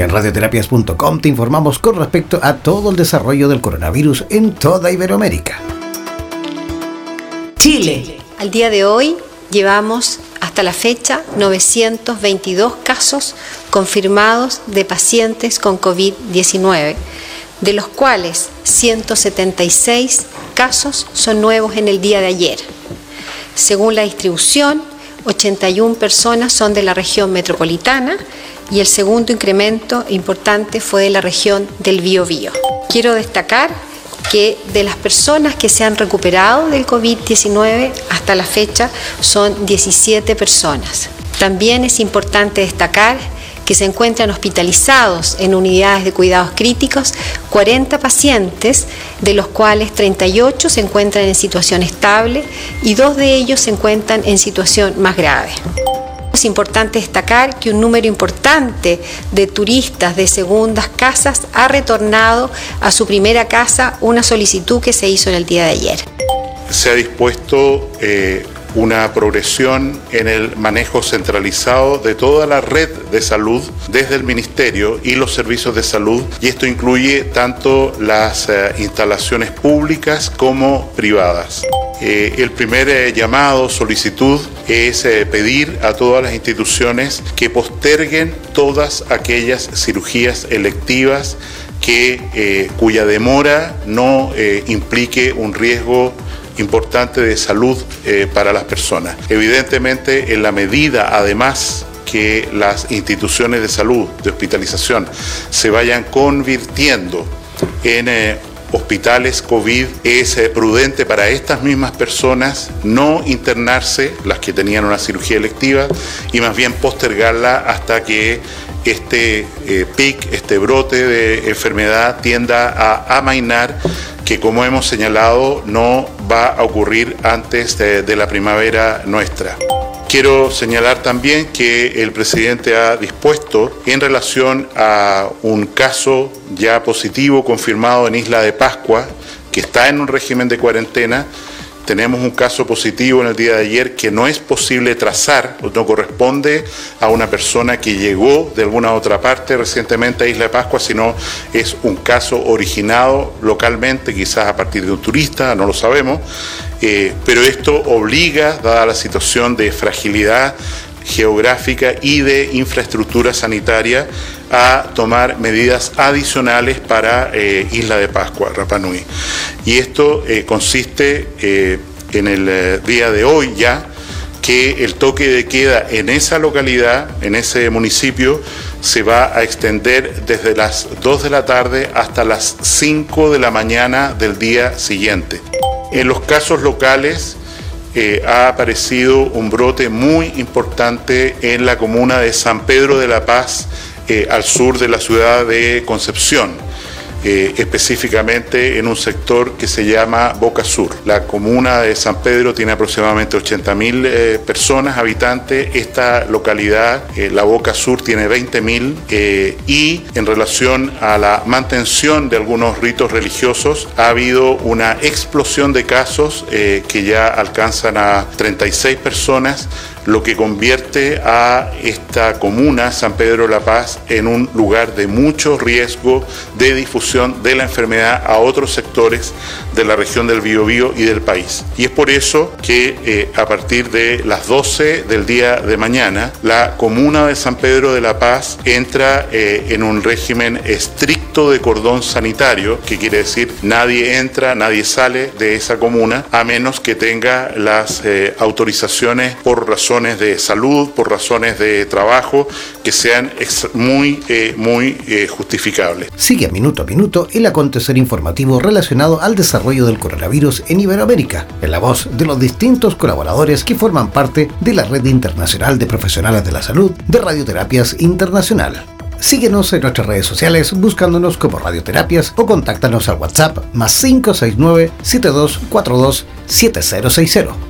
En radioterapias.com te informamos con respecto a todo el desarrollo del coronavirus en toda Iberoamérica. Chile. Al día de hoy llevamos hasta la fecha 922 casos confirmados de pacientes con COVID-19, de los cuales 176 casos son nuevos en el día de ayer. Según la distribución, 81 personas son de la región metropolitana y el segundo incremento importante fue de la región del Biobío. Quiero destacar que de las personas que se han recuperado del COVID-19 hasta la fecha son 17 personas. También es importante destacar que se encuentran hospitalizados en unidades de cuidados críticos 40 pacientes, de los cuales 38 se encuentran en situación estable y dos de ellos se encuentran en situación más grave. Es importante destacar que un número importante de turistas de segundas casas ha retornado a su primera casa una solicitud que se hizo en el día de ayer. Se ha dispuesto eh, una progresión en el manejo centralizado de toda la red de salud desde el Ministerio y los servicios de salud y esto incluye tanto las eh, instalaciones públicas como privadas. Eh, el primer eh, llamado, solicitud, es pedir a todas las instituciones que posterguen todas aquellas cirugías electivas que, cuya demora no implique un riesgo importante de salud eh, para las personas. Evidentemente, en la medida, además, que las instituciones de salud, de hospitalización, se vayan convirtiendo en eh, hospitales COVID, es eh, prudente para estas mismas personas no internarse, las que tenían una cirugía electiva, y más bien postergarla hasta que este pic, este brote de enfermedad tienda a amainar que como hemos señalado no va a ocurrir antes de, la primavera nuestra. Quiero señalar también que el presidente ha dispuesto en relación a un caso ya positivo confirmado en Isla de Pascua, que está en un régimen de cuarentena, tenemos un caso positivo en el día de ayer que no es posible trazar, no corresponde a una persona que llegó de alguna otra parte recientemente a Isla de Pascua, sino es un caso originado localmente, quizás a partir de un turista, no lo sabemos, eh, pero esto obliga, dada la situación de fragilidad geográfica y de infraestructura sanitaria, a tomar medidas adicionales para eh, Isla de Pascua, Rapanui. Y esto eh, consiste eh, en el día de hoy ya que el toque de queda en esa localidad, en ese municipio, se va a extender desde las 2 de la tarde hasta las 5 de la mañana del día siguiente. En los casos locales, ha aparecido un brote muy importante en la comuna de San Pedro de la Paz, eh, al sur de la ciudad de Concepción. Eh, específicamente en un sector que se llama Boca Sur. La comuna de San Pedro tiene aproximadamente 80.000 eh, personas, habitantes. Esta localidad, la Boca Sur, tiene 20.000 y en relación a la mantención de algunos ritos religiosos ha habido una explosión de casos que ya alcanzan a 36 personas lo que convierte a esta comuna, San Pedro de la Paz, en un lugar de mucho riesgo de difusión de la enfermedad a otros sectores de la región del Biobío y del país. Y es por eso que eh, a partir de las 12 del día de mañana, la comuna de San Pedro de la Paz entra eh, en un régimen estricto de cordón sanitario, que quiere decir nadie entra, nadie sale de esa comuna, a menos que tenga las eh, autorizaciones por razón razones de salud, por razones de trabajo, que sean muy, eh, muy eh, justificables. Sigue minuto a minuto el acontecer informativo relacionado al desarrollo del coronavirus en Iberoamérica, en la voz de los distintos colaboradores que forman parte de la Red Internacional de Profesionales de la Salud de Radioterapias Internacional. Síguenos en nuestras redes sociales buscándonos como Radioterapias o contáctanos al WhatsApp más 569 7242 7060.